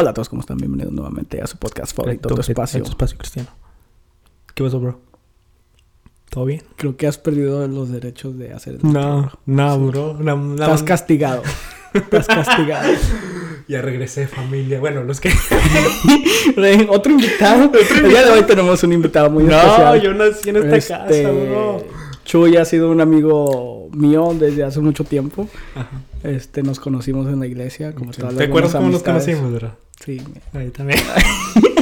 Hola a todos, ¿cómo están? Bienvenidos nuevamente a su podcast favorito, Tu Espacio. Tu Espacio Cristiano. ¿Qué pasó, bro? ¿Todo bien? Creo que has perdido los derechos de hacer eso. No, no, bro. No, Estás castigado. Estás castigado. ya regresé, familia. Bueno, los que... Otro invitado. El día de hoy tenemos un invitado muy especial. No, yo nací en esta este, casa, bro. Chuy ha sido un amigo mío desde hace mucho tiempo. Ajá. Este, nos conocimos en la iglesia. Como ¿Te acuerdas cómo nos conocimos, bro? Sí. Ahí también.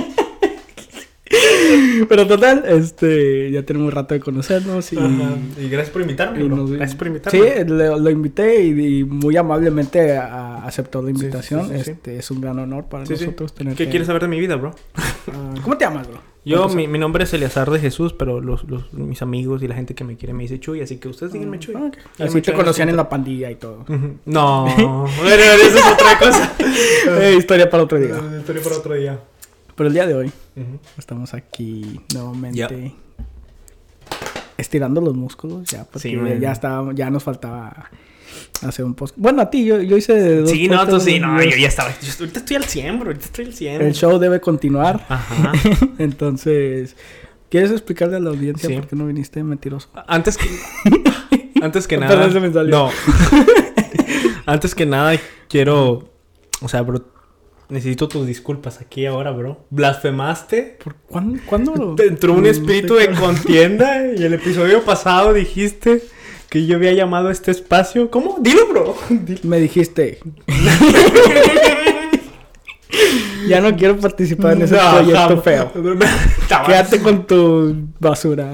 Pero total, este, ya tenemos rato de conocernos y, y gracias por invitarme, Gracias por invitarme. Sí, lo, invité y, muy amablemente aceptó la invitación. este, es un gran honor para nosotros tener. ¿Qué quieres saber de mi vida, bro? Ah, ¿Cómo te llamas, bro? Yo, mi, mi, nombre es Eleazar de Jesús, pero los, los, mis amigos y la gente que me quiere me dice Chuy, así que ustedes díganme Chuy. Ah, así te conocían en la pandilla y todo. No, bueno, eso es otra cosa. Eh, historia para otro día. historia para otro día. Pero el día de hoy estamos aquí nuevamente estirando los músculos ya, porque ya estaba, ya nos faltaba hacer un post. Bueno, a ti, yo, yo hice dos Sí, no, tú sí, no, yo ya estaba. ahorita estoy al 100, bro, ahorita estoy al 100. El show debe continuar. Ajá. Entonces, ¿quieres explicarle a la audiencia por qué no viniste mentiroso? Antes que. antes que nada. No. antes que nada, quiero. O sea, bro Necesito tus disculpas aquí ahora, bro. ¿Blasfemaste? ¿Por cuándo? ¿Cuándo? Te entró un espíritu de contienda y el episodio pasado dijiste que yo había llamado a este espacio. ¿Cómo? Dilo, bro. Me dijiste. ya no quiero participar en ese proyecto feo. Quédate con tu basura.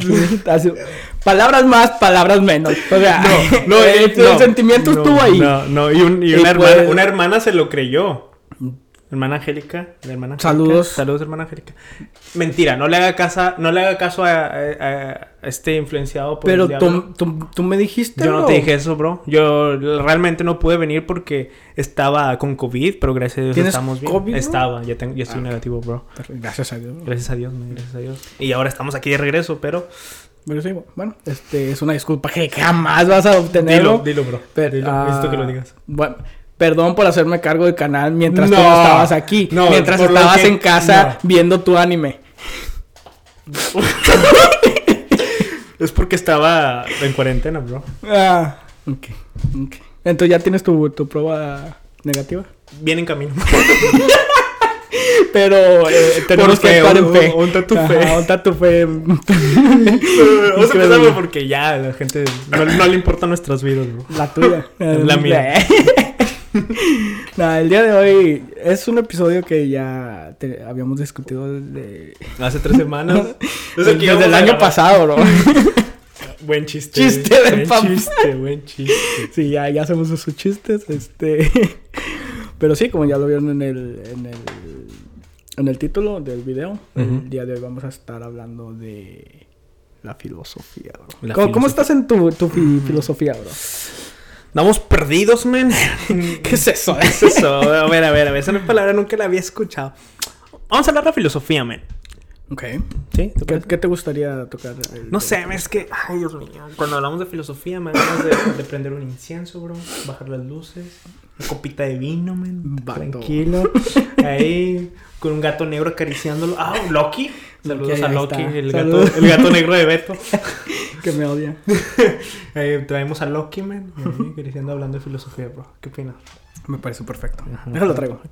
palabras más, palabras menos. O sea, no, no, el, sentimiento estuvo ahí. No, no, y, una, hermana, una hermana se lo creyó. Hermana Angélica, hermana Saludos. Saludos, hermana Angélica. Mentira, no le haga caso, no le haga caso a, este influenciado por Pero tú, tú, me dijiste. Yo no te dije eso, bro. Yo realmente no pude venir porque estaba con COVID, pero gracias a Dios estamos bien. COVID, Estaba, ya, tengo, ya estoy ah, negativo, bro. Gracias a Dios. Gracias a Dios, gracias a Dios. Y ahora estamos aquí de regreso, pero. Pero sí, bueno, este es una disculpa que jamás vas a obtener. Dilo, dilo, bro. Pero, dilo, necesito que lo digas. Bueno. Perdón por hacerme cargo del canal mientras tú no estabas aquí. mientras estabas en casa viendo tu anime. es porque estaba en cuarentena, bro. Ah, ok. Entonces ya tienes tu, tu prueba negativa. Viene en camino. Pero eh, tenemos que estar en fe. Un tatu fe. Un tatu fe. Vamos a empezar porque ya la gente no, no, le importan nuestras vidas, bro. La tuya. La mía. Nada, el día de hoy es un episodio que ya habíamos discutido desde... Hace tres semanas. desde, el año pasado, bro. buen chiste. Chiste de buen chiste, buen chiste. Sí, ya, ya hacemos esos chistes, este... Pero sí, como ya lo vieron en el, en el, en el título del video, el día de hoy vamos a estar hablando de la filosofía, bro. ¿Cómo, estás en tu, tu filosofía, bro? Andamos perdidos, men. ¿Qué es eso? ¿Qué es eso? A ver, a ver, a ver. Esa palabra nunca la había escuchado. Vamos a hablar de filosofía, men. Ok. ¿Sí? ¿Qué, te gustaría tocar? no sé, es que... Ay, Dios mío. Cuando hablamos de filosofía, me ganas de, prender un incienso, bro. Bajar las luces. Una copita de vino, men. Tranquilo. Ahí, con un gato negro acariciándolo. Ah, Loki. Saludos a Loki, el gato, el gato negro de Beto. que me odia. eh, traemos a Loki, man. Diciendo, hablando de filosofía, bro. ¿Qué opinas? Me parece perfecto. Déjalo traigo.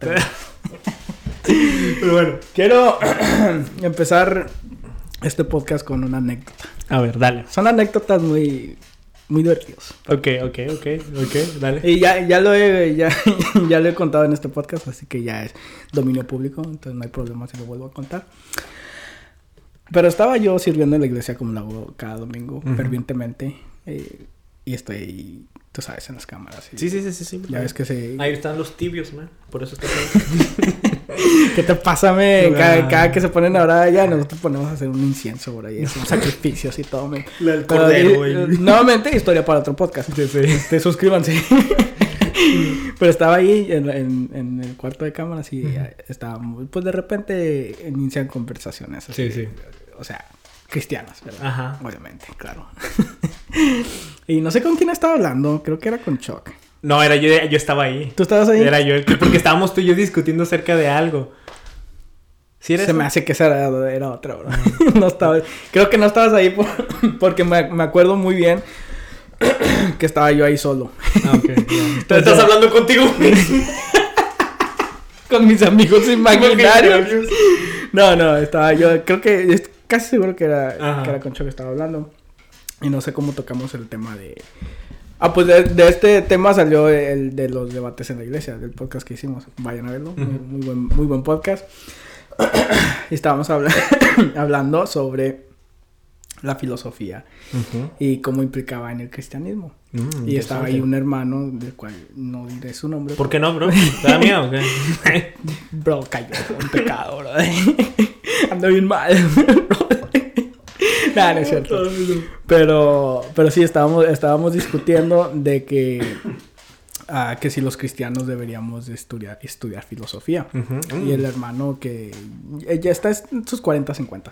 Pero bueno, quiero empezar este podcast con una anécdota. A ver, dale. Son anécdotas muy muy divertidas. Ok, ok, ok, ok, dale. Y ya, ya, lo he, ya, ya lo he contado en este podcast, así que ya es dominio público, entonces no hay problema si lo vuelvo a contar. Pero estaba yo sirviendo en la iglesia como lo hago cada domingo, fervientemente. Eh, y estoy, tú sabes, en las cámaras. sí, sí, sí, sí, Ya ves que se... Ahí están los tibios, man. Por eso está ¿Qué te pasa, me? Cada, que se ponen ahora ya, nosotros ponemos a hacer un incienso por ahí. Hacemos sacrificios y todo, me. El cordero, eh, Nuevamente, historia para otro podcast. Sí, sí. Este, suscríbanse. Pero estaba ahí en, en, el cuarto de cámaras y estaba pues de repente inician conversaciones. sí, sí o sea, cristianas, ¿verdad? Ajá. Obviamente, claro. y no sé con quién estaba hablando, creo que era con Chuck. No, era yo, yo estaba ahí. ¿Tú estabas ahí? Era yo, porque estábamos tú y yo discutiendo acerca de algo. ¿Sí Se me hace que esa era, era otra, bro. no estaba, creo que no estabas ahí porque me, me, acuerdo muy bien que estaba yo ahí solo. Ah, ok. estás hablando contigo Con mis amigos imaginarios. no, no, estaba yo, creo que, casi seguro que era, que era Concho que estaba hablando. Y no sé cómo tocamos el tema de... Ah, pues de, este tema salió el de los debates en la iglesia, del podcast que hicimos. Vayan a verlo, muy, buen, muy buen podcast. estábamos hablando sobre la filosofía y cómo implicaba en el cristianismo. Mm, y estaba ahí un hermano del cual no diré su nombre. ¿Por qué no, bro? ¿Te miedo bro, cayó un pecado, bro. Ando bien mal. Nada, no es cierto. Pero, pero sí, estábamos, estábamos discutiendo de que que si los cristianos deberíamos estudiar, estudiar filosofía. Y el hermano que ya está en sus 40, 50.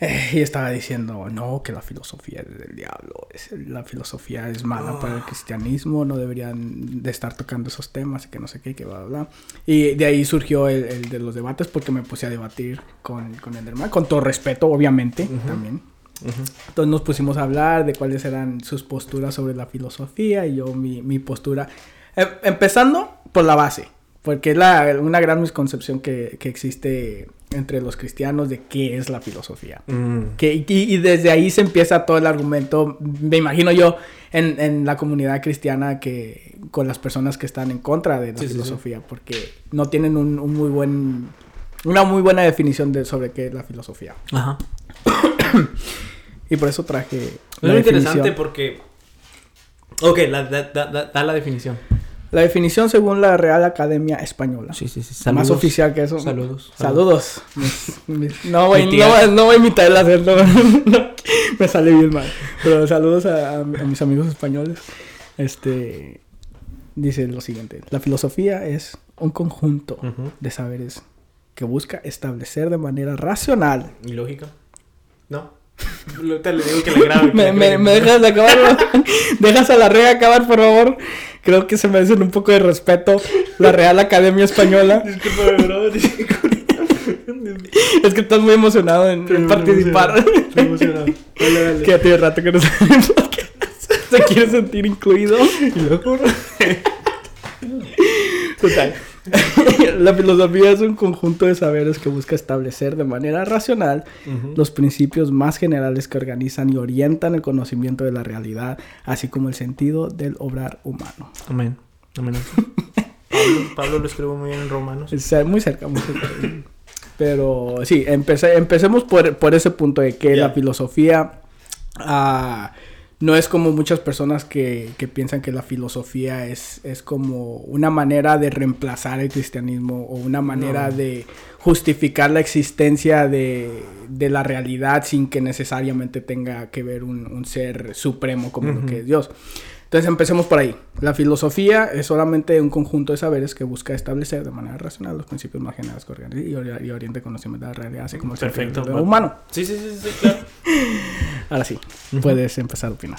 Eh, y estaba diciendo, no, que la filosofía es del diablo, es, la filosofía es mala para el ah. cristianismo, no deberían de estar tocando esos temas y que no sé qué, que bla, bla. Y de ahí surgió el, de los debates porque me puse a debatir con, con el hermano, con todo respeto, obviamente, también. Entonces nos pusimos a hablar de cuáles eran sus posturas sobre la filosofía y yo mi, mi postura. Em, empezando por la base, porque es la, una gran misconcepción que, que, existe entre los cristianos de qué es la filosofía. Mm. Que, y, desde ahí se empieza todo el argumento, me imagino yo, en, en, la comunidad cristiana que con las personas que están en contra de la filosofía, porque no tienen un, un, muy buen, una muy buena definición de, sobre qué es la filosofía. Ajá. Y por eso traje. Es interesante porque. Ok, da, da, la definición. La definición según la Real Academia Española. Sí, sí, sí. Más oficial que eso. Saludos. Saludos. no, voy, no, voy a imitar el acento. me sale bien mal. Pero saludos a, mis amigos españoles. Este. Dice lo siguiente: La filosofía es un conjunto de saberes que busca establecer de manera racional. ¿Y lógica? No. Te le digo que le grabe. me, me, dejas de acabar. dejas a la Rea acabar, por favor. Creo que se merecen un poco de respeto. La Real Academia Española. es que estás muy emocionado en, participar. Estoy emocionado. Dale, dale. Que tiene rato que no sabemos Se quiere sentir incluido. Y luego. Total. la filosofía es un conjunto de saberes que busca establecer de manera racional los principios más generales que organizan y orientan el conocimiento de la realidad, así como el sentido del obrar humano. Amén. Amén. Pablo, lo escribió muy bien en Romanos. Muy cerca, muy cerca. Pero sí, empecemos por, ese punto de que la filosofía... Uh, no es como muchas personas que, piensan que la filosofía es, es, como una manera de reemplazar el cristianismo o una manera de justificar la existencia de, la realidad sin que necesariamente tenga que ver un, ser supremo como lo que es Dios. Entonces empecemos por ahí. La filosofía es solamente un conjunto de saberes que busca establecer de manera racional los principios más generales que y, y oriente conocimiento de la realidad, así como el Perfecto, humano. Sí, sí, sí, sí, claro. Ahora sí, puedes empezar a opinar.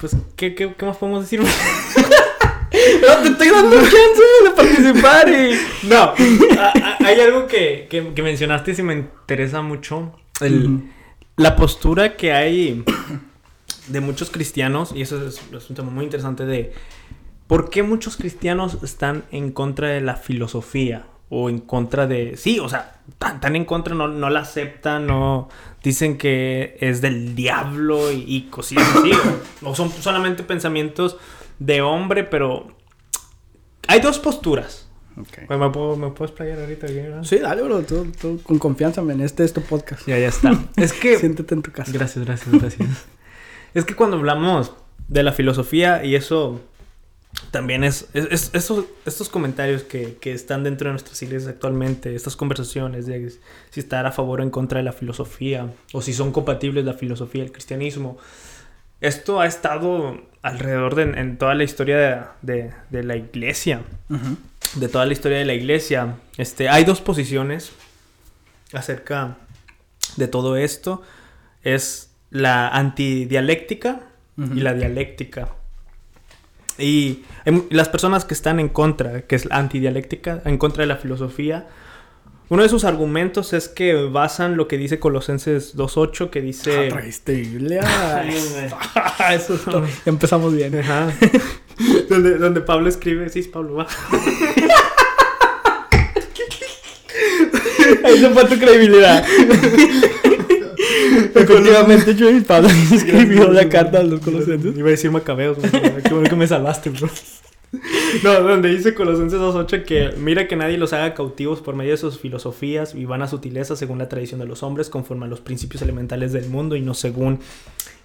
Pues, ¿qué, qué, qué más podemos decir? no, te estoy dando chance de participar y... No, hay algo que, que, que, mencionaste y se me interesa mucho. El, La postura que hay de muchos cristianos, y eso es, un tema muy interesante de por qué muchos cristianos están en contra de la filosofía o en contra de... Sí, o sea, tan, en contra, no, no la aceptan, no dicen que es del diablo y, cosillas así, o, son solamente pensamientos de hombre, pero hay dos posturas. Okay. ¿Me, puedo, ¿Me puedo explayar ahorita? Sí, dale, bro. Tú, con confianza, en Este es tu podcast. Ya, ya está. es que... Siéntete en tu casa. Gracias, gracias, gracias. Es que cuando hablamos de la filosofía y eso también es, es, estos comentarios que, están dentro de nuestras iglesias actualmente, estas conversaciones de si estar a favor o en contra de la filosofía o si son compatibles la filosofía y el cristianismo, esto ha estado alrededor de en toda la historia de, la iglesia, de toda la historia de la iglesia. Este, hay dos posiciones acerca de todo esto. Es la antidialéctica y la dialéctica. Y las personas que están en contra, que es la antidialéctica, en contra de la filosofía, uno de sus argumentos es que basan lo que dice Colosenses 2.8, que dice... Ah, Biblia. Eso es todo. Empezamos bien. Ajá. donde, donde Pablo escribe... Sí, Pablo, va. Ahí se fue tu credibilidad. Efectivamente, yo y Pablo escribió la carta a los Colosenses. Iba a decir Macabeos, qué bueno que me salvaste, bro. No, donde dice Colosenses 2.8 que mira que nadie los haga cautivos por medio de sus filosofías y van a sutileza según la tradición de los hombres, conforme a los principios elementales del mundo y no según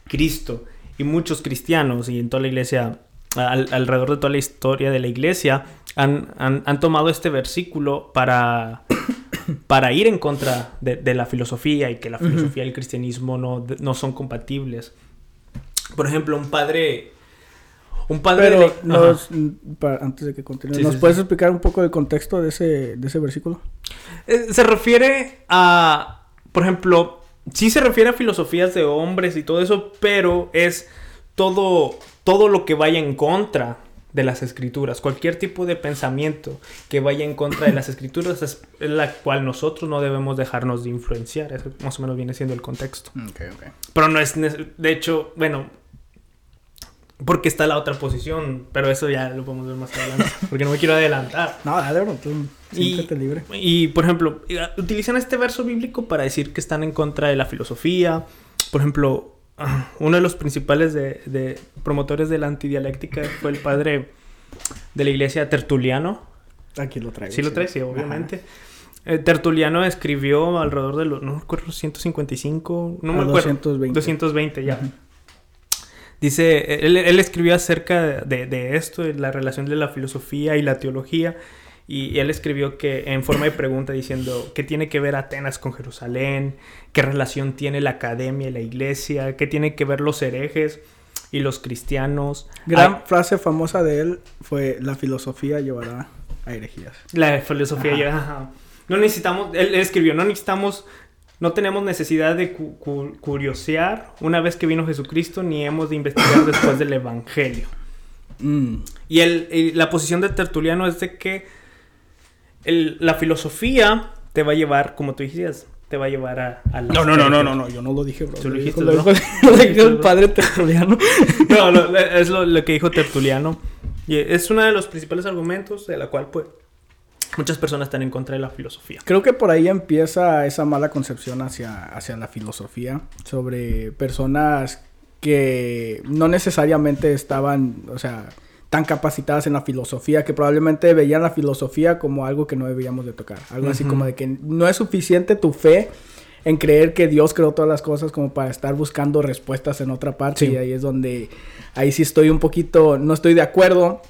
Cristo. Y muchos cristianos y en toda la iglesia, alrededor de toda la historia de la iglesia, han, han, tomado este versículo para, para ir en contra de, la filosofía y que la filosofía y el cristianismo no, no son compatibles. Por ejemplo, un padre un padre Pero antes de que continúe, ¿nos puedes explicar un poco el contexto de ese, de ese versículo? Eh, se refiere a, por ejemplo, sí se refiere a filosofías de hombres y todo eso, pero es todo, todo lo que vaya en contra de las escrituras. Cualquier tipo de pensamiento que vaya en contra de las escrituras es la cual nosotros no debemos dejarnos de influenciar. Eso más o menos viene siendo el contexto. Pero no es, de hecho, bueno, porque está la otra posición, pero eso ya lo podemos ver más adelante, porque no me quiero adelantar. No, dale, bro, tú y, libre. Y, por ejemplo, utilizan este verso bíblico para decir que están en contra de la filosofía. Por ejemplo, uno de los principales de, promotores de la antidialéctica fue el padre de la iglesia Tertuliano. Aquí lo traigo. Sí, lo trae, sí, obviamente. Eh, Tertuliano escribió alrededor de los, no recuerdo, 155, no me acuerdo. 220. 220, ya. Dice, él, escribió acerca de, esto, de la relación de la filosofía y la teología, y, él escribió que en forma de pregunta diciendo, ¿qué tiene que ver Atenas con Jerusalén? ¿Qué relación tiene la academia y la iglesia? ¿Qué tiene que ver los herejes y los cristianos? Gran frase famosa de él fue, la filosofía llevará a herejías. La filosofía llevará... No necesitamos, él escribió, no necesitamos no tenemos necesidad de curiosear una vez que vino Jesucristo, ni hemos de investigar después del Evangelio. Mm. Y, el, la posición de Tertuliano es de que la filosofía te va a llevar, como tú dijiste, te va a llevar a, la... No, no, no, no, no, no, yo no lo dije, bro. Tú lo dijiste, Lo dijo el padre Tertuliano. no, es lo, lo que dijo Tertuliano. Y es uno de los principales argumentos de la cual, pues, muchas personas están en contra de la filosofía. Creo que por ahí empieza esa mala concepción hacia, hacia la filosofía sobre personas que no necesariamente estaban, o sea, tan capacitadas en la filosofía, que probablemente veían la filosofía como algo que no debíamos de tocar. Algo así como de que no es suficiente tu fe en creer que Dios creó todas las cosas como para estar buscando respuestas en otra parte. Y ahí es donde, ahí sí estoy un poquito, no estoy de acuerdo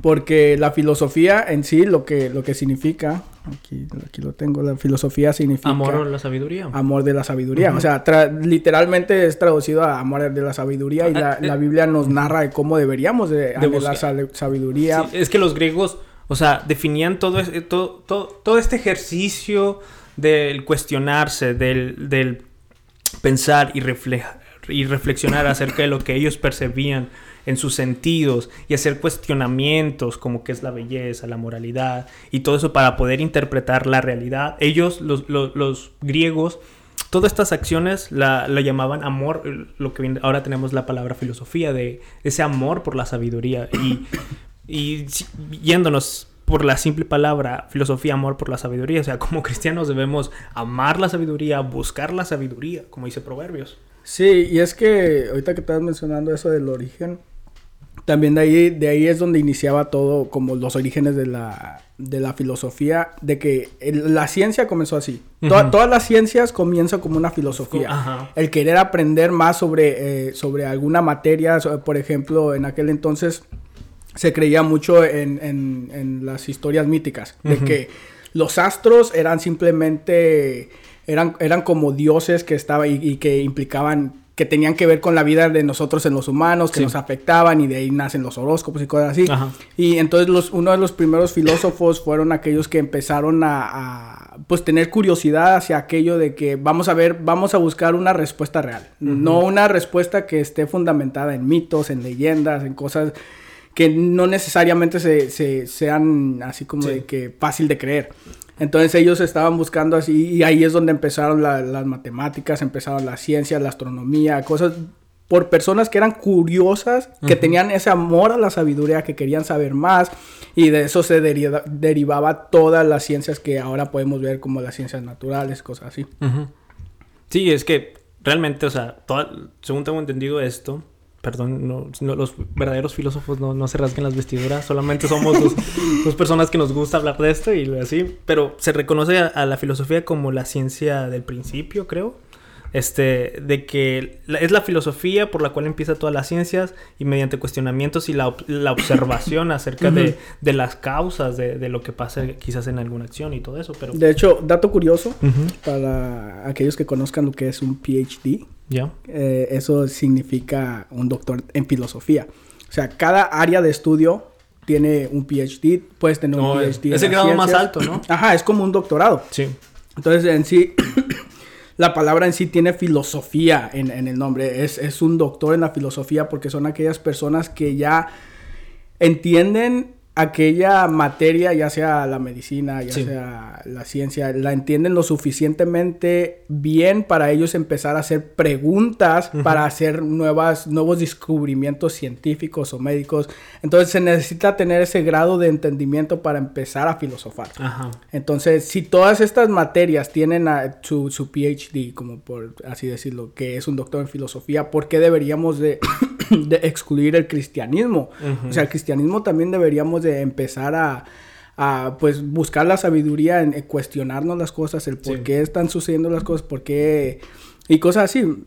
porque la filosofía en sí, lo que, lo que significa, aquí, aquí lo tengo, la filosofía significa... Amor de la sabiduría. Amor de la sabiduría. O sea, literalmente es traducido a amor de la sabiduría y ah, la, eh, Biblia nos narra de cómo deberíamos de, de la sabiduría. es que los griegos, o sea, definían todo, todo, todo, todo este ejercicio del cuestionarse, del, del pensar y, y reflexionar acerca de lo que ellos percibían en sus sentidos y hacer cuestionamientos como qué es la belleza, la moralidad y todo eso para poder interpretar la realidad. Ellos, los, los, griegos, todas estas acciones la, llamaban amor, lo que ahora tenemos la palabra filosofía, de ese amor por la sabiduría y, y yéndonos por la simple palabra filosofía, amor por la sabiduría. O sea, como cristianos debemos amar la sabiduría, buscar la sabiduría, como dice Proverbios. Sí, y es que ahorita que estás mencionando eso del origen, también de ahí, de ahí es donde iniciaba todo, como los orígenes de la, de la filosofía, de que la ciencia comenzó así. todas las ciencias comienzan como una filosofía. El querer aprender más sobre, eh, sobre alguna materia, por ejemplo, en aquel entonces se creía mucho en, en, las historias míticas, de que los astros eran simplemente, eran, eran como dioses que estaban y que implicaban que tenían que ver con la vida de nosotros en los humanos, que nos afectaban y de ahí nacen los horóscopos y cosas así. Y entonces los, uno de los primeros filósofos fueron aquellos que empezaron a, pues tener curiosidad hacia aquello de que vamos a ver, vamos a buscar una respuesta real, no una respuesta que esté fundamentada en mitos, en leyendas, en cosas que no necesariamente se, sean así como de que fácil de creer. Entonces ellos estaban buscando así y ahí es donde empezaron las matemáticas, empezaron la ciencia, la astronomía, cosas por personas que eran curiosas, que tenían ese amor a la sabiduría, que querían saber más y de eso se derivaba todas las ciencias que ahora podemos ver como las ciencias naturales, cosas así. Sí, es que realmente, o sea, según tengo entendido esto, perdón, no, los verdaderos filósofos no, se rasguen las vestiduras, solamente somos dos, personas que nos gusta hablar de esto y así, pero se reconoce a, la filosofía como la ciencia del principio, creo. Este, de que es la filosofía por la cual empieza todas las ciencias y mediante cuestionamientos y la, observación acerca de, las causas de, lo que pasa quizás en alguna acción y todo eso. Pero... De hecho, dato curioso para aquellos que conozcan lo que es un PhD, ya. Eh, eso significa un doctor en filosofía. O sea, cada área de estudio tiene un PhD, puedes tener un PhD. Es el grado más alto, ¿no? Ajá, es como un doctorado. Sí. Entonces, en sí, la palabra en sí tiene filosofía en, el nombre. Es, es, un doctor en la filosofía porque son aquellas personas que ya entienden aquella materia, ya sea la medicina, ya sea la ciencia, la entienden lo suficientemente bien para ellos empezar a hacer preguntas, para hacer nuevas, nuevos descubrimientos científicos o médicos. Entonces se necesita tener ese grado de entendimiento para empezar a filosofar. Entonces, si todas estas materias tienen su, su PhD, como por así decirlo, que es un doctor en filosofía, ¿por qué deberíamos de de excluir el cristianismo. O sea, el cristianismo también deberíamos de empezar a, pues buscar la sabiduría en, cuestionarnos las cosas, el por qué están sucediendo las cosas, por qué y cosas así.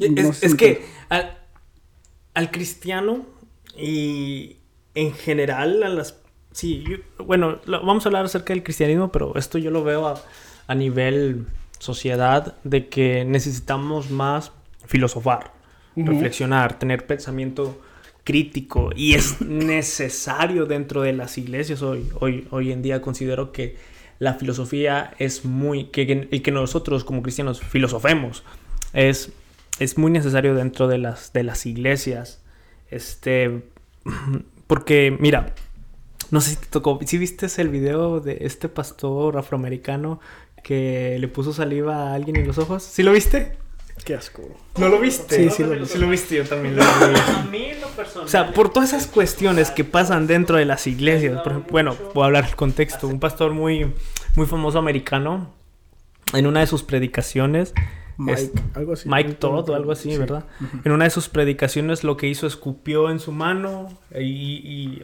Es, que al, cristiano y en general a las sí, bueno, vamos a hablar acerca del cristianismo, pero esto yo lo veo a, a nivel sociedad de que necesitamos más filosofar reflexionar, tener pensamiento crítico y es necesario dentro de las iglesias hoy, hoy, hoy en día considero que la filosofía es muy, que, y que nosotros como cristianos filosofemos, es, es muy necesario dentro de las, de las iglesias, este, porque mira, no sé si te tocó, si viste el video de este pastor afroamericano que le puso saliva a alguien en los ojos, ¿sí lo viste? Qué asco. ¿No lo viste? Sí, sí lo, sí lo viste, yo también lo vi. A mí lo personal. O sea, por todas esas cuestiones que pasan dentro de las iglesias. Por ejemplo, bueno, voy a hablar del contexto. Un pastor muy, muy famoso americano, en una de sus predicaciones. Mike, algo así. Mike Todd o algo así, ¿verdad? En una de sus predicaciones lo que hizo escupió en su mano y,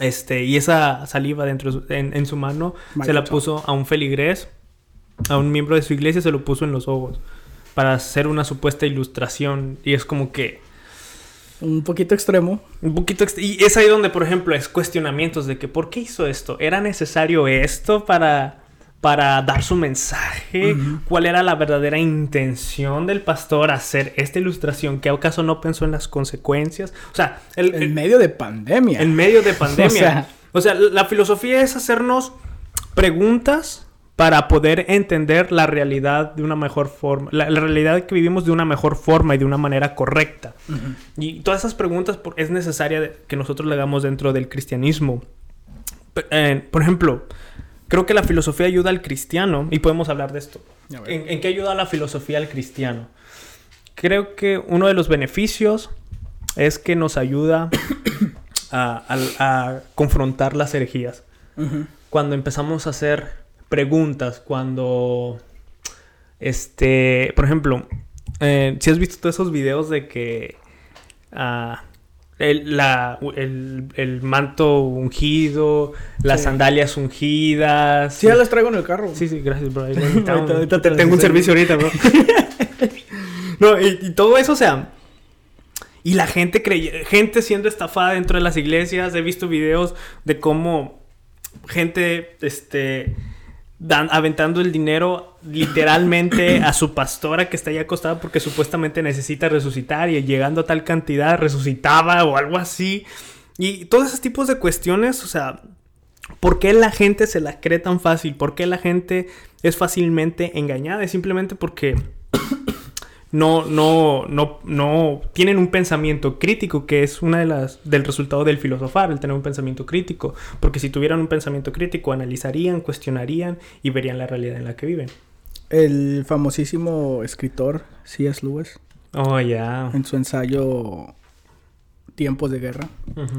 este, y esa saliva dentro en, en su mano se la puso a un feligrés, a un miembro de su iglesia, se lo puso en los ojos para hacer una supuesta ilustración y es como que... Un poquito extremo. Un poquito Y es ahí donde, por ejemplo, es cuestionamientos de que ¿por qué hizo esto? ¿Era necesario esto para, para dar su mensaje? ¿Cuál era la verdadera intención del pastor hacer esta ilustración? ¿Que acaso no pensó en las consecuencias? O sea, el, en medio de pandemia. En medio de pandemia. o sea, la filosofía es hacernos preguntas para poder entender la realidad de una mejor forma, la, realidad que vivimos de una mejor forma y de una manera correcta. Y todas esas preguntas es necesaria que nosotros le hagamos dentro del cristianismo. Eh, por ejemplo, creo que la filosofía ayuda al cristiano, y podemos hablar de esto. ¿En, qué ayuda la filosofía al cristiano? Creo que uno de los beneficios es que nos ayuda a, confrontar las herejías. Cuando empezamos a hacer preguntas cuando, este, por ejemplo, eh, si has visto todos esos videos de que ah, el, la, el, manto ungido, las sandalias ungidas. Sí, ya las traigo en el carro. Sí, sí, gracias, bro. tengo un servicio ahorita, bro. no, y, todo eso, o sea... Y la gente crey gente siendo estafada dentro de las iglesias. He visto videos de cómo gente, este aventando el dinero literalmente a su pastora que está ahí acostada porque supuestamente necesita resucitar y llegando a tal cantidad resucitaba o algo así. Y todos esos tipos de cuestiones, o sea, ¿por qué la gente se la cree tan fácil? ¿Por qué la gente es fácilmente engañada? Es simplemente porque no, no, no, no tienen un pensamiento crítico, que es una de las del resultado del filosofar, el tener un pensamiento crítico. Porque si tuvieran un pensamiento crítico, analizarían, cuestionarían y verían la realidad en la que viven. El famosísimo escritor C.S. Lewis. Oh, ya. En su ensayo Tiempos de Guerra,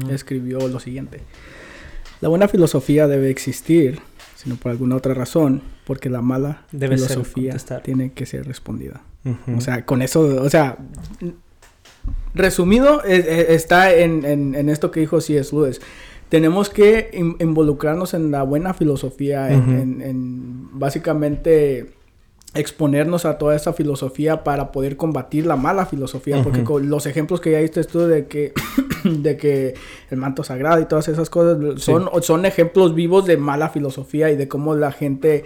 escribió lo siguiente. La buena filosofía debe existir, sino por alguna otra razón, porque la mala filosofía tiene que ser respondida. O sea, con eso, o sea, resumido, e, e, está en, esto que dijo C.S. Lewis. Tenemos que involucrarnos en la buena filosofía, en, básicamente exponernos a toda esa filosofía para poder combatir la mala filosofía, porque los ejemplos que ya diste tú de que, de que el manto sagrado y todas esas cosas son, son ejemplos vivos de mala filosofía y de cómo la gente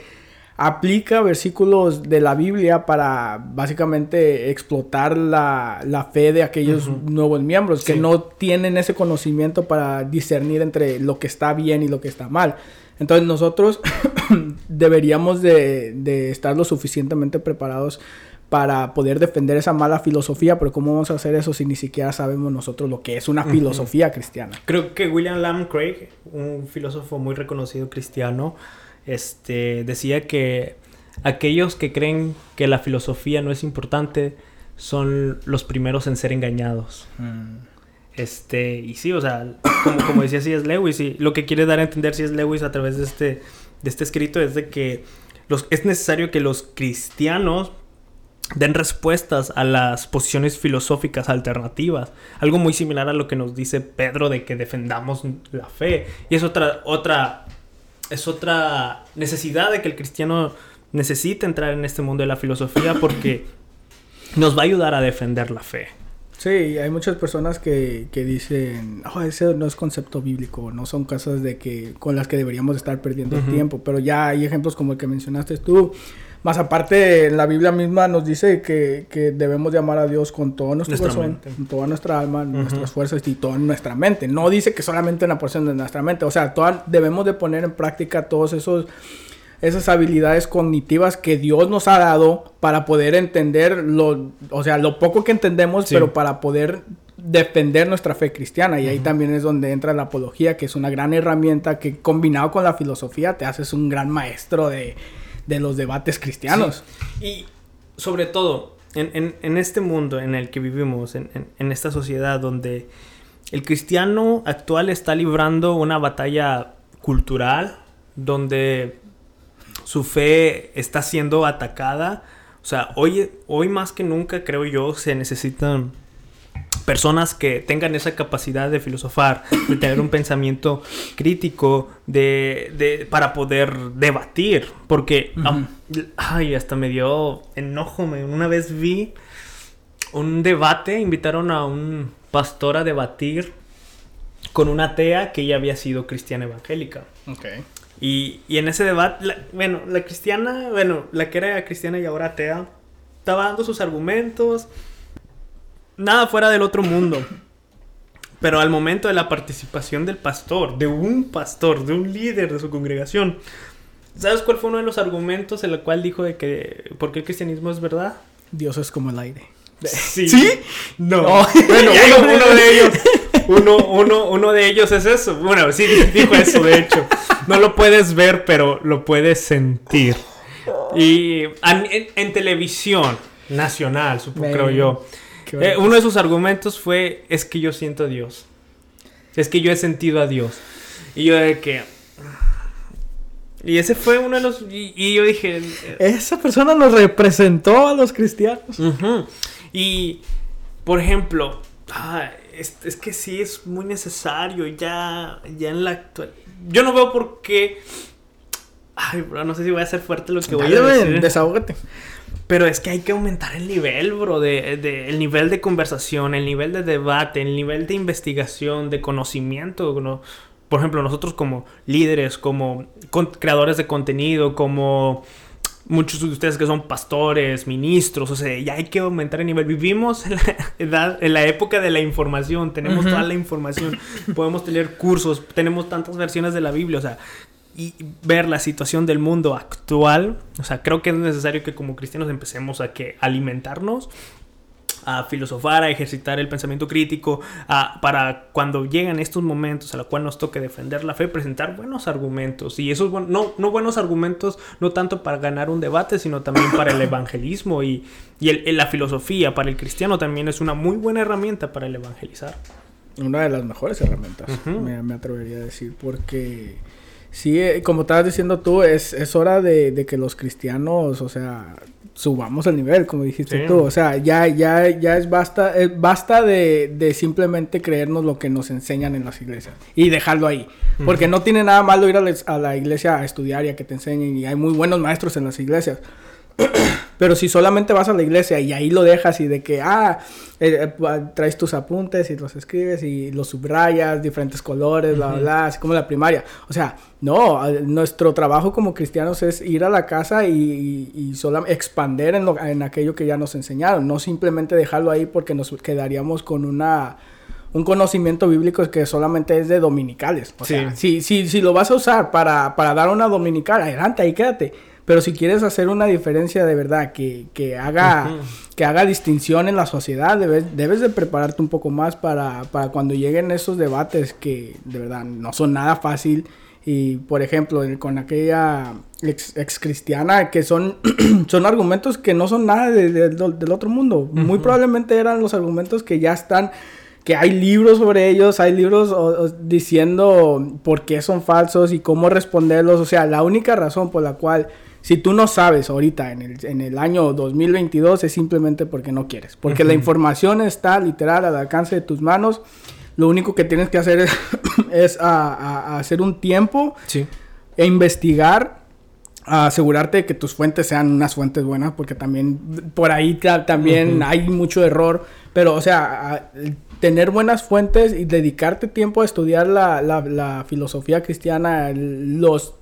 aplica versículos de la Biblia para básicamente explotar la, la fe de aquellos nuevos miembros que no tienen ese conocimiento para discernir entre lo que está bien y lo que está mal. Entonces nosotros deberíamos de, de, estar lo suficientemente preparados para poder defender esa mala filosofía, pero ¿cómo vamos a hacer eso si ni siquiera sabemos nosotros lo que es una filosofía cristiana? Creo que William Lamb Craig, un filósofo muy reconocido cristiano, este, decía que aquellos que creen que la filosofía no es importante son los primeros en ser engañados. Mm. Este, y sí, o sea, como, como decía C.S. Lewis, y lo que quiere dar a entender C.S. Lewis a través de este, de este escrito es de que los, es necesario que los cristianos den respuestas a las posiciones filosóficas alternativas. Algo muy similar a lo que nos dice Pedro de que defendamos la fe. Y es otra, otra es otra necesidad de que el cristiano necesite entrar en este mundo de la filosofía porque nos va a ayudar a defender la fe. Sí, hay muchas personas que, que dicen, oh, ese no es concepto bíblico, no son cosas de que con las que deberíamos estar perdiendo el tiempo, pero ya hay ejemplos como el que mencionaste tú, más aparte, la Biblia misma nos dice que, que debemos de amar a Dios con todo nuestro corazón, con toda nuestra alma, nuestras fuerzas y toda nuestra mente. No dice que solamente una porción de nuestra mente. O sea, debemos de poner en práctica todos esos esas habilidades cognitivas que Dios nos ha dado para poder entender lo, o sea, lo poco que entendemos, pero para poder defender nuestra fe cristiana. Y ahí también es donde entra la apología, que es una gran herramienta que combinado con la filosofía te haces un gran maestro de, de los debates cristianos. Y sobre todo, en, este mundo en el que vivimos, en, esta sociedad donde el cristiano actual está librando una batalla cultural, donde su fe está siendo atacada. O sea, hoy, hoy más que nunca, creo yo, se necesitan personas que tengan esa capacidad de filosofar, de tener un pensamiento crítico, de, para poder debatir. Porque, ay, hasta me dio enojo. Una vez vi un debate, invitaron a un pastor a debatir con una atea que ella había sido cristiana evangélica. Y, y en ese debate, bueno, la cristiana, bueno, la que era cristiana y ahora atea, estaba dando sus argumentos nada fuera del otro mundo. Pero al momento de la participación del pastor, de un pastor, de un líder de su congregación, ¿sabes cuál fue uno de los argumentos en el cual dijo de que por qué el cristianismo es verdad? Dios es como el aire. ¿Sí? No. Bueno, uno, de ellos. Uno, de ellos es eso. Bueno, sí, dijo eso, de hecho. No lo puedes ver, pero lo puedes sentir. Y en, televisión nacional, supongo, creo yo eh, uno de sus argumentos fue, es que yo siento a Dios. Es que yo he sentido a Dios. Y yo de que... Y ese fue uno de los... Y, yo dije... Eh, Esa persona nos representó a los cristianos. Y, por ejemplo, es, es, que sí es muy necesario ya, ya en la actual... Yo no veo por qué... Ay, bro, no sé si voy a hacer fuerte lo que voy a decir. Desahógate. Pero es que hay que aumentar el nivel, bro, de, de, el nivel de conversación, el nivel de debate, el nivel de investigación, de conocimiento. ¿no? Por ejemplo, nosotros como líderes, como creadores de contenido, como muchos de ustedes que son pastores, ministros, o sea, ya hay que aumentar el nivel. Vivimos en la, edad, en la época de la información, tenemos toda la información, podemos tener cursos, tenemos tantas versiones de la Biblia, o sea, y ver la situación del mundo actual, o sea, creo que es necesario que como cristianos empecemos a que alimentarnos a filosofar, a ejercitar el pensamiento crítico, a, para cuando llegan estos momentos a los cuales nos toque defender la fe, presentar buenos argumentos. Y esos no, no buenos argumentos, no tanto para ganar un debate, sino también para el evangelismo y, y el, la filosofía para el cristiano también es una muy buena herramienta para el evangelizar. Una de las mejores herramientas, me, me atrevería a decir, porque... Sí, eh, como estabas diciendo tú, es, es hora de, de, que los cristianos, o sea, subamos el nivel, como dijiste tú. O sea, ya, ya, ya es basta, eh, basta de, de, simplemente creernos lo que nos enseñan en las iglesias y dejarlo ahí. Porque no tiene nada malo ir a, a, la iglesia a estudiar y a que te enseñen. Y hay muy buenos maestros en las iglesias. Pero si solamente vas a la iglesia y ahí lo dejas y de que, ah, eh, eh, traes tus apuntes y los escribes y los subrayas, diferentes colores, bla, bla, bla, así como la primaria. O sea, no, nuestro trabajo como cristianos es ir a la casa y, y, solo expander en, lo, en aquello que ya nos enseñaron, no simplemente dejarlo ahí porque nos quedaríamos con una un conocimiento bíblico que solamente es de dominicales. O sea, si, si, si lo vas a usar para, para dar una dominical, adelante, ahí quédate pero si quieres hacer una diferencia de verdad que, que haga, que haga distinción en la sociedad, debes, debes de prepararte un poco más para, para cuando lleguen esos debates que de verdad no son nada fácil. Y por ejemplo, con aquella ex, ex cristiana, que son, son argumentos que no son nada de, de, del otro mundo. Muy probablemente eran los argumentos que ya están que hay libros sobre ellos, hay libros o, o, diciendo por qué son falsos y cómo responderlos. O sea, la única razón por la cual si tú no sabes ahorita en el, en el año 2022 es simplemente porque no quieres. Porque uh -huh. la información está literal al alcance de tus manos. Lo único que tienes que hacer es, es a, a, a hacer un tiempo sí. e investigar a asegurarte de que tus fuentes sean unas fuentes buenas, porque también por ahí también uh -huh. hay mucho error. Pero, o sea, tener buenas fuentes y dedicarte tiempo a estudiar la, la, la filosofía cristiana, los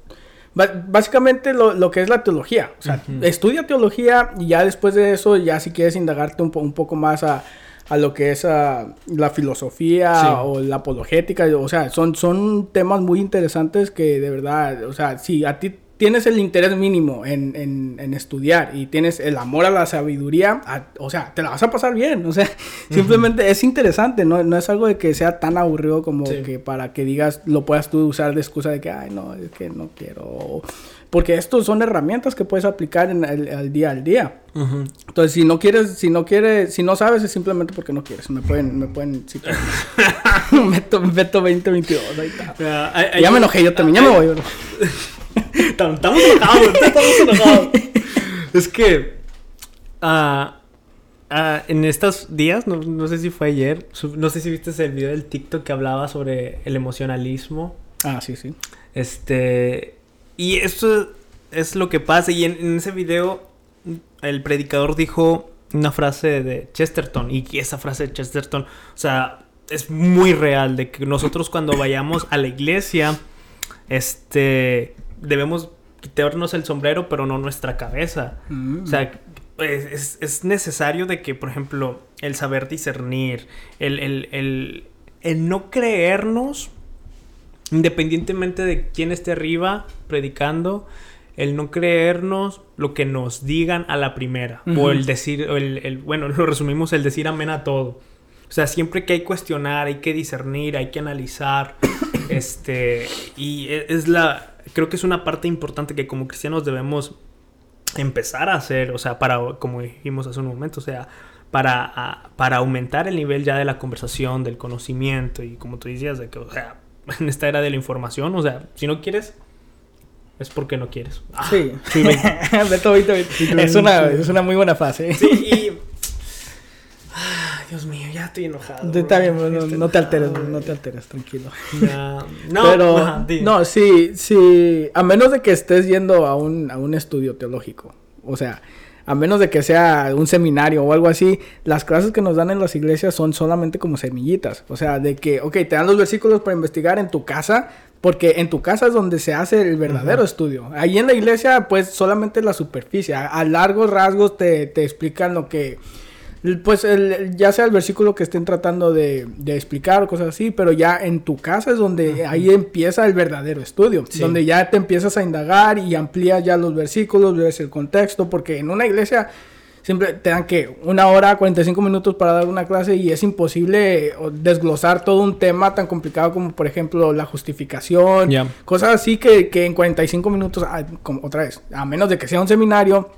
básicamente lo, lo, que es la teología. O sea, uh -huh. estudia teología y ya después de eso, ya si quieres indagarte un, po un poco más a, a, lo que es a, la filosofía sí. o la apologética, o sea, son, son temas muy interesantes que de verdad, o sea, si a ti tienes el interés mínimo en, en, en, estudiar y tienes el amor a la sabiduría, a, o sea, te la vas a pasar bien. O sea, uh -huh. simplemente es interesante, ¿no? no es algo de que sea tan aburrido como sí. que para que digas, lo puedas tú usar de excusa de que, ay, no, es que no quiero. Porque estos son herramientas que puedes aplicar en el, al día al día. Uh -huh. Entonces, si no quieres, si no quieres, si no sabes, es simplemente porque no quieres. Me pueden, me pueden citar. Meto, Meto 2022, ahí está. Uh, ya me enojé yo también, ya me voy, bro. Estamos enojados, estamos enojados. es que uh, uh, en estos días, no, no, sé si fue ayer, no sé si viste el video del TikTok que hablaba sobre el emocionalismo. Ah, sí, sí. Este. Y esto es lo que pasa. Y en, en ese video, el predicador dijo una frase de Chesterton. Y esa frase de Chesterton, o sea, es muy real. De que nosotros cuando vayamos a la iglesia, este debemos quitarnos el sombrero, pero no nuestra cabeza. Mm. O sea, es, es, necesario de que, por ejemplo, el saber discernir, el, el, el, el, no creernos, independientemente de quién esté arriba predicando, el no creernos lo que nos digan a la primera. Uh -huh. O el decir, el, el, bueno, lo resumimos, el decir amén a todo. O sea, siempre que hay que cuestionar, hay que discernir, hay que analizar. este, y e, es la, creo que es una parte importante que como cristianos debemos empezar a hacer, o sea, para, como dijimos hace un momento, o sea, para, a, para aumentar el nivel ya de la conversación, del conocimiento y como tú decías, de que, o sea, en esta era de la información, o sea, si no quieres, es porque no quieres. Ah, sí, sí Beto, Beto. Es, una, es una muy buena frase. Sí, y... Dios mío, ya estoy enojado. Está bien, no, te alteres, no te alteres, tranquilo. No, no, Pero, no, no, sí, sí, a menos de que estés yendo a un, a un estudio teológico, o sea, a menos de que sea un seminario o algo así, las clases que nos dan en las iglesias son solamente como semillitas. O sea, de que, ok, te dan los versículos para investigar en tu casa, porque en tu casa es donde se hace el verdadero uh -huh. estudio. Ahí en la iglesia, pues solamente la superficie. A, a largos rasgos te, te explican lo que pues el, ya sea el versículo que estén tratando de, de, explicar o cosas así, pero ya en tu casa es donde ahí empieza el verdadero estudio, donde ya te empiezas a indagar y amplías ya los versículos, ves el contexto, porque en una iglesia siempre te dan que una hora, 45 minutos para dar una clase y es imposible desglosar todo un tema tan complicado como por ejemplo la justificación, cosas así que, que en 45 minutos, ah, como otra vez, a menos de que sea un seminario,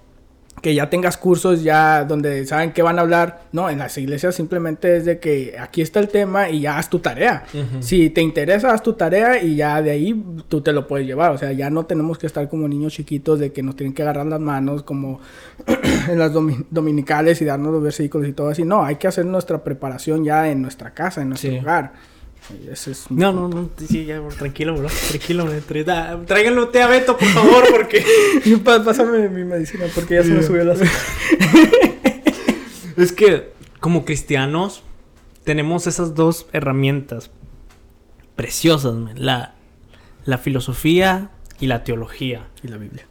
que ya tengas cursos ya donde saben qué van a hablar. No, en las iglesias simplemente es de que aquí está el tema y ya haz tu tarea. Si te interesa, haz tu tarea y ya de ahí tú te lo puedes llevar. O sea, ya no tenemos que estar como niños chiquitos de que nos tienen que agarrar las manos como en las dominicales y darnos los versículos y todo así. No, hay que hacer nuestra preparación ya en nuestra casa, en nuestro hogar. No, no, no, sí, ya, tranquilo, bro, tranquilo, bro. Tráiganlo té a Beto, por favor, porque... Pásame mi medicina, porque ya se me subió la Es que, como cristianos, tenemos esas dos herramientas preciosas, La, la filosofía y la teología. Y la Biblia.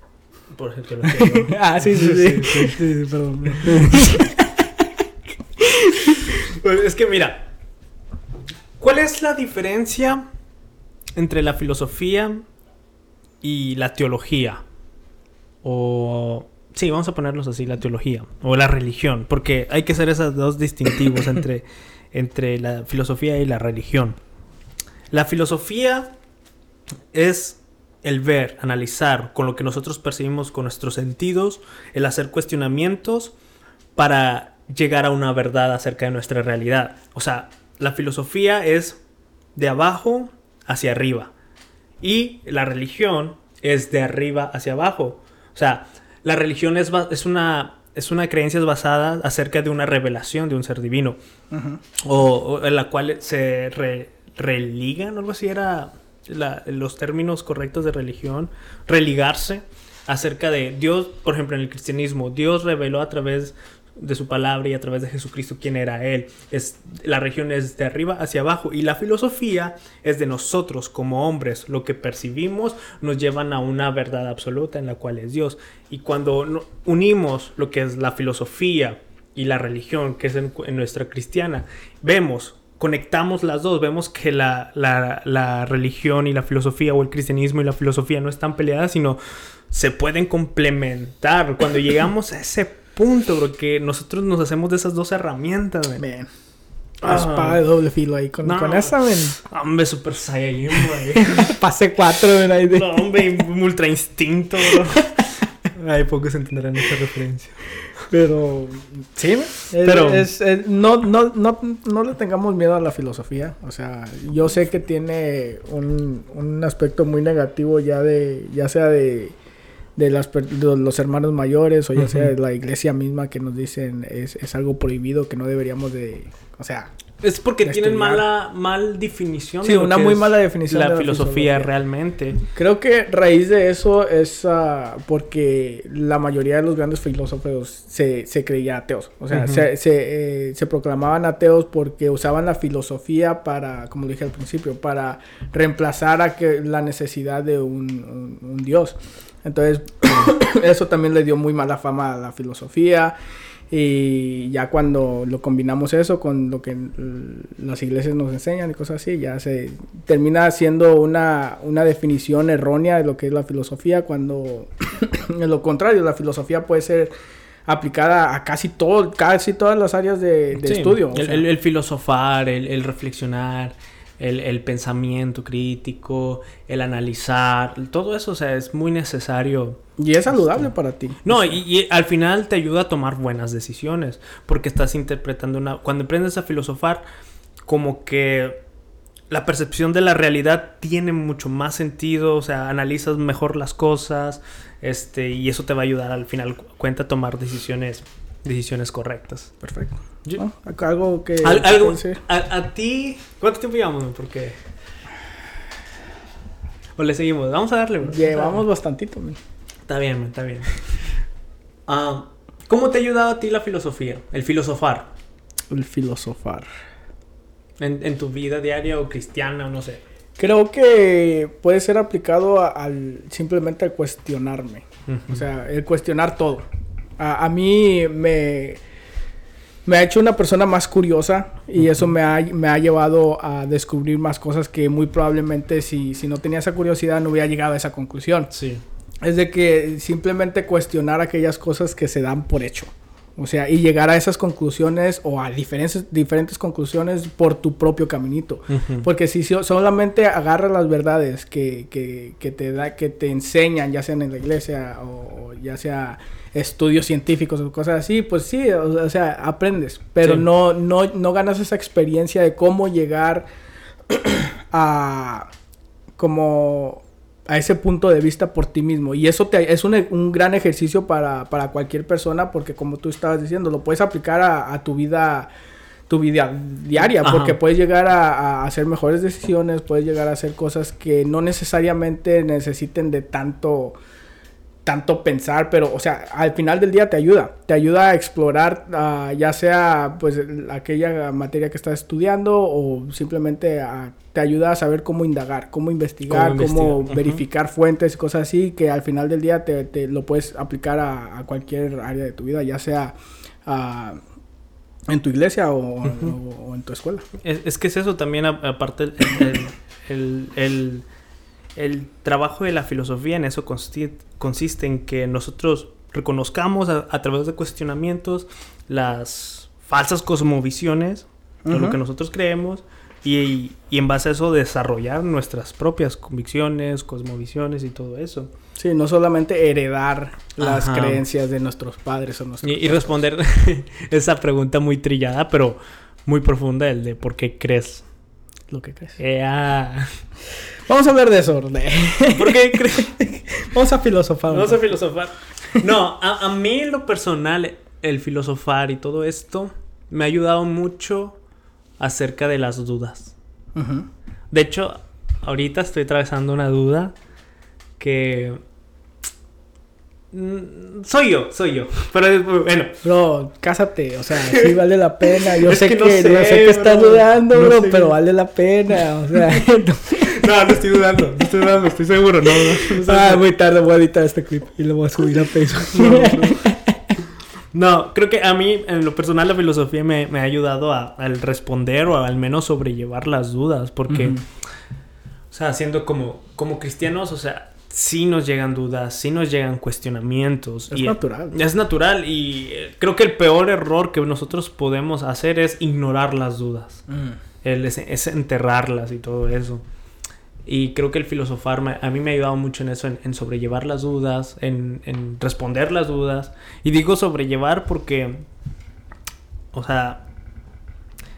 Por ejemplo, teología. ah, sí, sí, sí, sí, sí, perdón. Pues, es que mira, ¿Cuál es la diferencia entre la filosofía y la teología? O sí, vamos a ponerlos así, la teología o la religión, porque hay que hacer esos dos distintivos entre, entre la filosofía y la religión. La filosofía es el ver, analizar con lo que nosotros percibimos con nuestros sentidos, el hacer cuestionamientos para llegar a una verdad acerca de nuestra realidad. O sea, la filosofía es de abajo hacia arriba y la religión es de arriba hacia abajo. O sea, la religión es, es una es una creencia basada acerca de una revelación de un ser divino. o, en la cual se religan, algo así era los términos correctos de religión. Religarse acerca de Dios, por ejemplo, en el cristianismo, Dios reveló a través de su palabra y a través de Jesucristo quién era Él. Es, la región es de arriba hacia abajo y la filosofía es de nosotros como hombres. Lo que percibimos nos llevan a una verdad absoluta en la cual es Dios. Y cuando unimos lo que es la filosofía y la religión, que es en, nuestra cristiana, vemos conectamos las dos, vemos que la, la, la, religión y la filosofía o el cristianismo y la filosofía no están peleadas, sino se pueden complementar. Cuando llegamos a ese punto, bro, que nosotros nos hacemos de esas dos herramientas, men. Ah. Espada de doble filo ahí con, con esa, men. Hombre, Super Saiyajin, güey. Pase 4, men, ahí de... No, hombre, Ultra Instinto, bro. Ay, pocos entenderán esta referencia. Pero, sí, pero es, no, no, no, no le tengamos miedo a la filosofía. O sea, yo sé que tiene un, un aspecto muy negativo ya de, ya sea de de, las, los hermanos mayores o ya sea de la iglesia misma que nos dicen es, es algo prohibido que no deberíamos de, o sea... Es porque tienen mala mal definición. Sí, una muy mala definición. La, de la filosofía, realmente. Creo que raíz de eso es uh, porque la mayoría de los grandes filósofos se, se creían ateos. O sea, se, se, eh, se, proclamaban ateos porque usaban la filosofía para, como dije al principio, para reemplazar a que la necesidad de un, un Dios. Entonces, eso también le dio muy mala fama a la filosofía. Y ya cuando lo combinamos eso con lo que las iglesias nos enseñan y cosas así, ya se termina siendo una, una definición errónea de lo que es la filosofía, cuando en lo contrario, la filosofía puede ser aplicada a casi todo, casi todas las áreas de, estudio. El, filosofar, el reflexionar, el, pensamiento crítico, el analizar, todo eso, o sea, es muy necesario. Y es saludable este, para ti. No, y, al final te ayuda a tomar buenas decisiones, porque estás interpretando una... Cuando aprendes a filosofar, como que la percepción de la realidad tiene mucho más sentido, o sea, analizas mejor las cosas, este, y eso te va a ayudar al final cuenta a tomar decisiones decisiones correctas. Perfecto. algo que... algo, a, ti... ¿Cuánto tiempo llevamos? Porque... O le seguimos. Vamos a darle. Llevamos bastantito. Está bien, está bien. Ah, ¿Cómo te ha ayudado a ti la filosofía? El filosofar. El filosofar. En, tu vida diaria o cristiana o no sé. Creo que puede ser aplicado al simplemente al cuestionarme. O sea, el cuestionar todo a, mí me, me ha hecho una persona más curiosa y eso me ha, me ha llevado a descubrir más cosas que muy probablemente si, si no tenía esa curiosidad no hubiera llegado a esa conclusión. Sí. Es de que simplemente cuestionar aquellas cosas que se dan por hecho. O sea, y llegar a esas conclusiones o a diferentes, diferentes conclusiones por tu propio caminito. Porque si solamente agarras las verdades que, que, que, te da, que te enseñan, ya sea en la iglesia o, ya sea estudios científicos o cosas así, pues sí, o, sea, aprendes. Pero no, no, no ganas esa experiencia de cómo llegar a como a ese punto de vista por ti mismo. Y eso te, es un, un gran ejercicio para, para, cualquier persona porque como tú estabas diciendo, lo puedes aplicar a, a tu vida tu vida diaria, porque puedes llegar a, a, hacer mejores decisiones, puedes llegar a hacer cosas que no necesariamente necesiten de tanto tanto pensar, pero, o sea, al final del día te ayuda, te ayuda a explorar, uh, ya sea, pues, aquella materia que estás estudiando o simplemente te ayuda a saber cómo indagar, cómo investigar, cómo, verificar fuentes y cosas así, que al final del día te, te lo puedes aplicar a, a, cualquier área de tu vida, ya sea uh, en tu iglesia o, o, en tu escuela. Es, es, que es eso también, aparte, el, el el trabajo de la filosofía en eso consiste, en que nosotros reconozcamos a, través de cuestionamientos las falsas cosmovisiones de lo que nosotros creemos y, en base a eso desarrollar nuestras propias convicciones, cosmovisiones y todo eso. Sí, no solamente heredar las creencias de nuestros padres o nuestros... Y, y responder esa pregunta muy trillada, pero muy profunda, el de por qué crees lo que crees. Vamos a hablar de eso. ¿Por qué crees? Vamos a filosofar. Vamos a filosofar. No, a, mí en lo personal, el filosofar y todo esto me ha ayudado mucho acerca de las dudas. De hecho, ahorita estoy atravesando una duda que soy yo, soy yo. Pero bueno. Bro, cásate. O sea, sí vale la pena. Yo sé que, no sé, que estás dudando, bro, pero vale la pena. O sea. no, no estoy dudando. No estoy dudando, estoy seguro. No, no, ah, muy tarde voy a editar este clip y lo voy a subir a Facebook. No, creo que a mí, en lo personal, la filosofía me, me ha ayudado a, responder o al menos sobrellevar las dudas. Porque, o sea, siendo como, como cristianos, o sea, sí nos llegan dudas, sí nos llegan cuestionamientos. Es natural. Es natural y eh, creo que el peor error que nosotros podemos hacer es ignorar las dudas. Mm. es, enterrarlas y todo eso. Y creo que el filosofar a mí me ha ayudado mucho en eso, en, sobrellevar las dudas, en, en, responder las dudas. Y digo sobrellevar porque, o sea,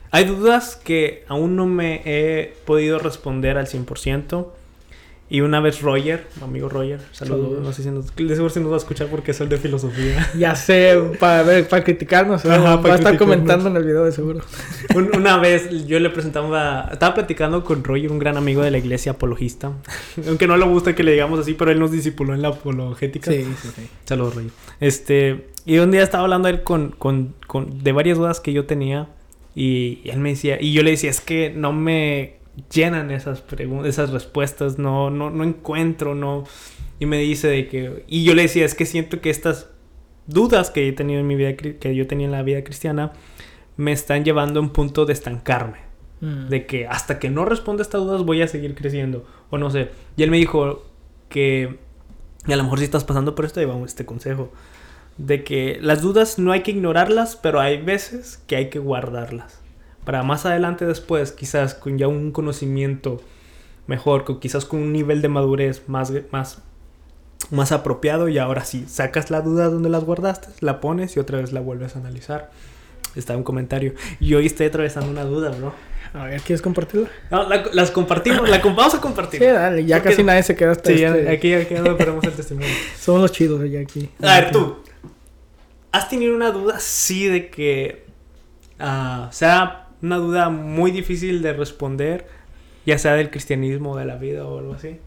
hay dudas que aún no me he podido responder al 100%. Y una vez Roger, amigo Roger, saludos. No sé si nos, de seguro si nos va a escuchar porque es el de filosofía. Ya sé, para ver, para criticarnos. Ajá, va a estar comentando en el video de seguro. una vez yo le presentaba, estaba platicando con Roger, un gran amigo de la iglesia apologista. Aunque no le gusta que le digamos así, pero él nos discipuló en la apologética. Sí, sí, sí. Saludos, Roger. Este, y un día estaba hablando él con, con, con, de varias dudas que yo tenía. Y, y él me decía, y yo le decía, es que no me llenan esas preguntas, esas respuestas, no, no, no encuentro, no. Y me dice de que. Y yo le decía, es que siento que estas dudas que he tenido en mi vida, que yo tenía en la vida cristiana, me están llevando a un punto de estancarme. Mm. De que hasta que no responda a estas dudas voy a seguir creciendo. O no sé. Y él me dijo que. Y a lo mejor si estás pasando por esto, llevamos este consejo. De que las dudas no hay que ignorarlas, pero hay veces que hay que guardarlas para más adelante después, quizás con ya un conocimiento mejor, con, quizás con un nivel de madurez más, más, más apropiado y ahora sí, sacas la duda donde las guardaste, la pones y otra vez la vuelves a analizar. Está un comentario. Y hoy estoy atravesando una duda, bro. A ver, ¿quieres compartirla? No, las compartimos, la vamos a compartir. Sí, dale, ya casi nadie se queda hasta Sí, este... aquí, aquí no perdemos el testimonio. Somos los chidos ya aquí. A ver, tú. ¿Has tenido una duda, sí, de que... Uh, sea una duda muy difícil de responder, ya sea del cristianismo o de la vida o algo así.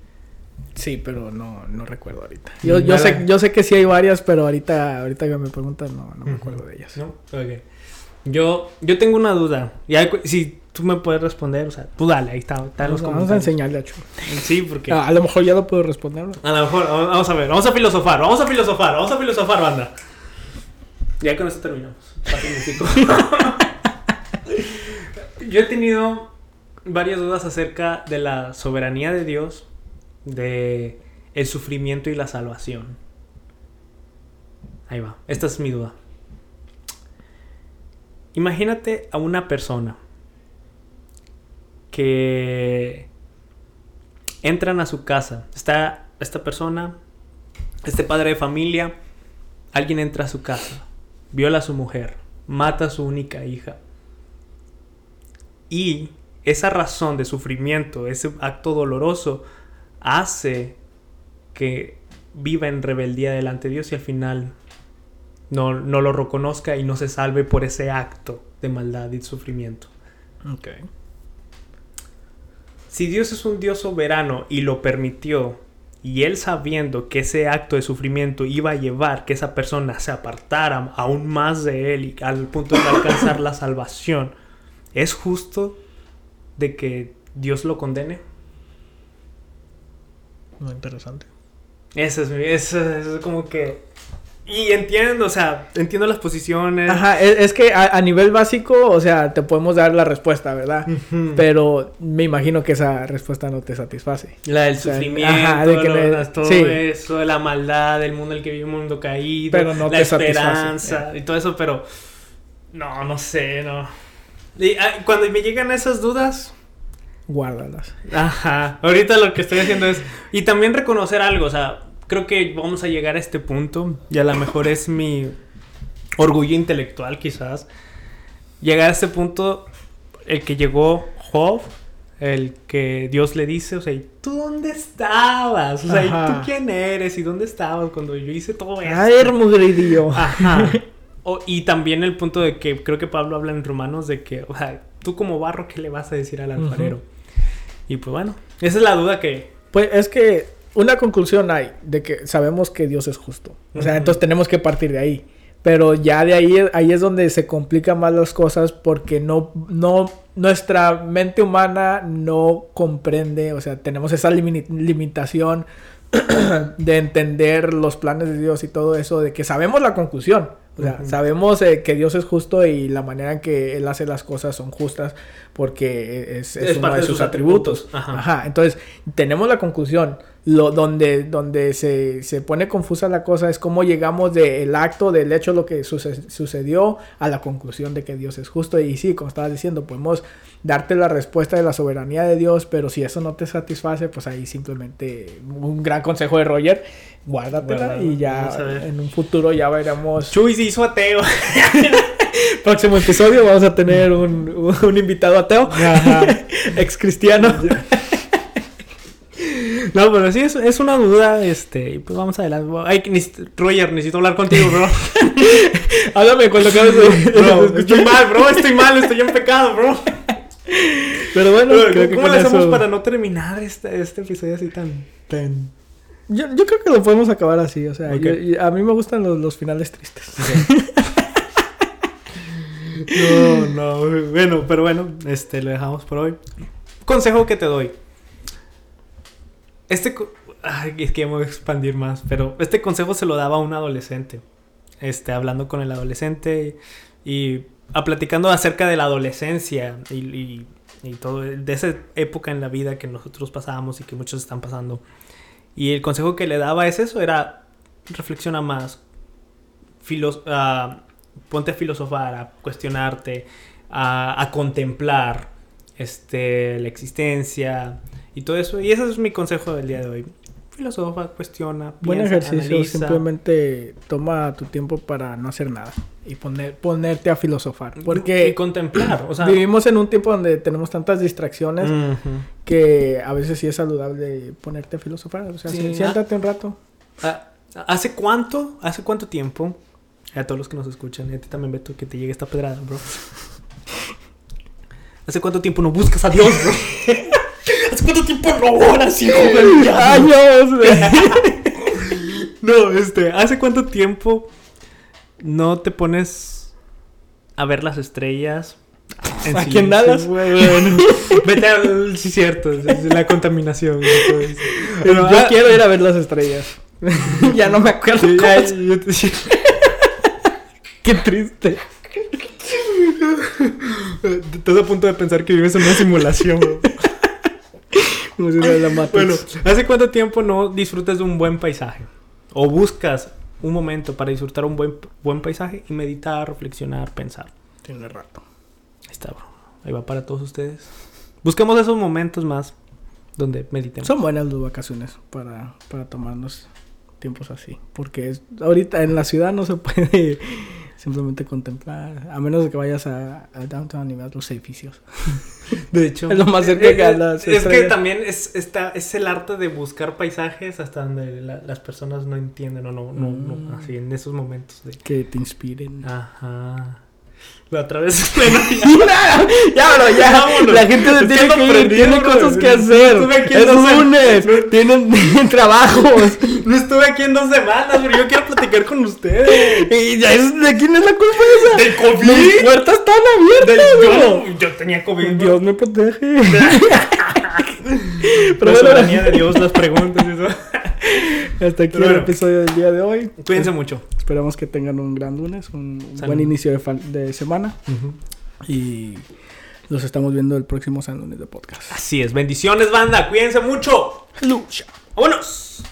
Sí, pero no, no recuerdo ahorita. Yo, yo, sé, yo sé que sí hay varias, pero ahorita, ahorita que me preguntan no, no me acuerdo de ellas. ¿No? Okay. Yo, yo tengo una duda. Y si tú me puedes responder, o sea, tú dale, ahí está. está los vamos a enseñarle a Chu. Sí, porque... a lo mejor ya lo puedo responder. A lo mejor, vamos a ver, vamos a filosofar, vamos a filosofar, vamos a filosofar, banda. Ya con esto terminamos. Yo he tenido varias dudas acerca de la soberanía de Dios, de el sufrimiento y la salvación. Ahí va. Esta es mi duda. Imagínate a una persona que entran a su casa. Está esta persona, este padre de familia, alguien entra a su casa, viola a su mujer, mata a su única hija. Y esa razón de sufrimiento, ese acto doloroso, hace que viva en rebeldía delante de Dios y al final no, no lo reconozca y no se salve por ese acto de maldad y sufrimiento. Okay. Si Dios es un Dios soberano y lo permitió, y Él sabiendo que ese acto de sufrimiento iba a llevar que esa persona se apartara aún más de Él y al punto de alcanzar la salvación, ¿es justo de que Dios lo condene? Muy interesante. Eso es, eso es como que y entiendo, o sea, entiendo las posiciones. Ajá, es, que a, nivel básico, o sea, te podemos dar la respuesta, ¿verdad? Pero me imagino que esa respuesta no te satisface. La del sufrimiento, ajá, de que todo eso, de la maldad, del mundo en el que vive un mundo caído, pero no la esperanza y todo eso, pero no, no sé, no. Y, ah, cuando me llegan esas dudas, guárdalas. Ajá, ahorita lo que estoy haciendo es y también reconocer algo, o sea, creo que vamos a llegar a este punto y a lo mejor es mi orgullo intelectual quizás. Llegar a este punto, el que llegó Job, el que Dios le dice, o sea, ¿tú dónde estabas? O sea, ¿tú quién eres? ¿Y dónde estabas cuando yo hice todo eso? Ay, mugridillo. Ajá. y también el punto de que creo que Pablo habla en Romanos de que, o sea, tú como barro, ¿qué le vas a decir al alfarero? Y pues bueno, esa es la duda que... Pues es que una conclusión hay de que sabemos que Dios es justo. O sea, entonces tenemos que partir de ahí. Pero ya de ahí, ahí es donde se complican más las cosas porque no, no, nuestra mente humana no comprende, o sea, tenemos esa limitación de entender los planes de Dios y todo eso, de que sabemos la conclusión. O sea, sabemos eh, que Dios es justo y la manera en que Él hace las cosas son justas porque es, uno de sus, atributos. Ajá. Entonces, tenemos la conclusión lo, donde, donde se, se, pone confusa la cosa es cómo llegamos del acto, del hecho, lo que sucedió, a la conclusión de que Dios es justo. Y sí, como estabas diciendo, podemos darte la respuesta de la soberanía de Dios, pero si eso no te satisface, pues ahí simplemente un gran consejo de Roger, guárdatela y ya en un futuro ya veremos. Chuy se hizo ateo. Próximo episodio vamos a tener un, un invitado ateo, ex cristiano. No, pero sí es, es una duda, este, pues vamos adelante. Ay, Roger, necesito hablar contigo, bro. Háblame cuando acabes de... Bro, estoy mal, bro, estoy mal, estoy en pecado, bro. Pero bueno, ¿cómo le hacemos para no terminar este, este episodio así tan... tan... Yo, yo creo que lo podemos acabar así, o sea, a mí me gustan los, los finales tristes. no, no, bueno, pero bueno, este, lo dejamos por hoy. Consejo que te doy este... Ay, es que voy a expandir más, pero este consejo se lo daba a un adolescente. Este, hablando con el adolescente y, a platicando acerca de la adolescencia y, y, todo, de esa época en la vida que nosotros pasábamos y que muchos están pasando. Y el consejo que le daba es eso, era reflexiona más, uh, ponte a filosofar, a cuestionarte, a, a contemplar este, la existencia, y todo eso. Y ese es mi consejo del día de hoy. Filosofa, cuestiona. Buen ejercicio, simplemente toma tu tiempo para no hacer nada y poner, ponerte a filosofar. Porque y contemplar. O sea, vivimos en un tiempo donde tenemos tantas distracciones que a veces sí es saludable ponerte a filosofar. O sea, siéntate un rato. Ah, ¿Hace cuánto? ¿Hace cuánto tiempo? A todos los que nos escuchan, y a ti también, Beto, que te llegue esta pedrada, bro. ¿Hace cuánto tiempo no buscas a Dios, bro? ¿Hace cuánto tiempo no oras, hijo del Años, No, este, ¿hace cuánto tiempo no te pones a ver las estrellas? En ¿Aquí en Dallas? Bueno, vete a... Sí, cierto, es la contaminación. Pero yo quiero ir a ver las estrellas. ya no me acuerdo. Ya, Qué triste. Estás a punto de pensar que vives en una simulación. Bueno, ¿hace cuánto tiempo no disfrutas de un buen paisaje? O buscas un momento para disfrutar un buen, buen paisaje y meditar, reflexionar, pensar. Tiene rato. Ahí está, bro. Ahí va para todos ustedes. Busquemos esos momentos más donde meditemos. Son buenas las vacaciones para, para tomarnos tiempos así. Porque es, ahorita en la ciudad no se puede simplemente contemplar, a menos de que vayas a, downtown y veas los edificios. De hecho, es lo más cerca que a las Es que también es, está, es el arte de buscar paisajes hasta donde las personas no entienden o no, no, no, mm. así en esos momentos. De... Que te inspiren. Ajá. La otra vez. ya, bro, ya. La gente tiene que ir, tiene cosas que hacer. es lunes. Tienen, trabajos. No estuve aquí en dos semanas, pero yo quiero platicar con ustedes. ¿Y ya es, de quién es la culpa esa? Del COVID. Las puertas están abiertas, yo, yo, tenía COVID. Dios me protege. Pero la soberanía de Dios las preguntas y eso. Hasta aquí el episodio del día de hoy. Cuídense mucho. Esperamos que tengan un gran lunes, un buen inicio de, semana. Y los estamos viendo el próximo San Lunes de podcast. Así es. Bendiciones, banda. Cuídense mucho. Lucha. Vámonos.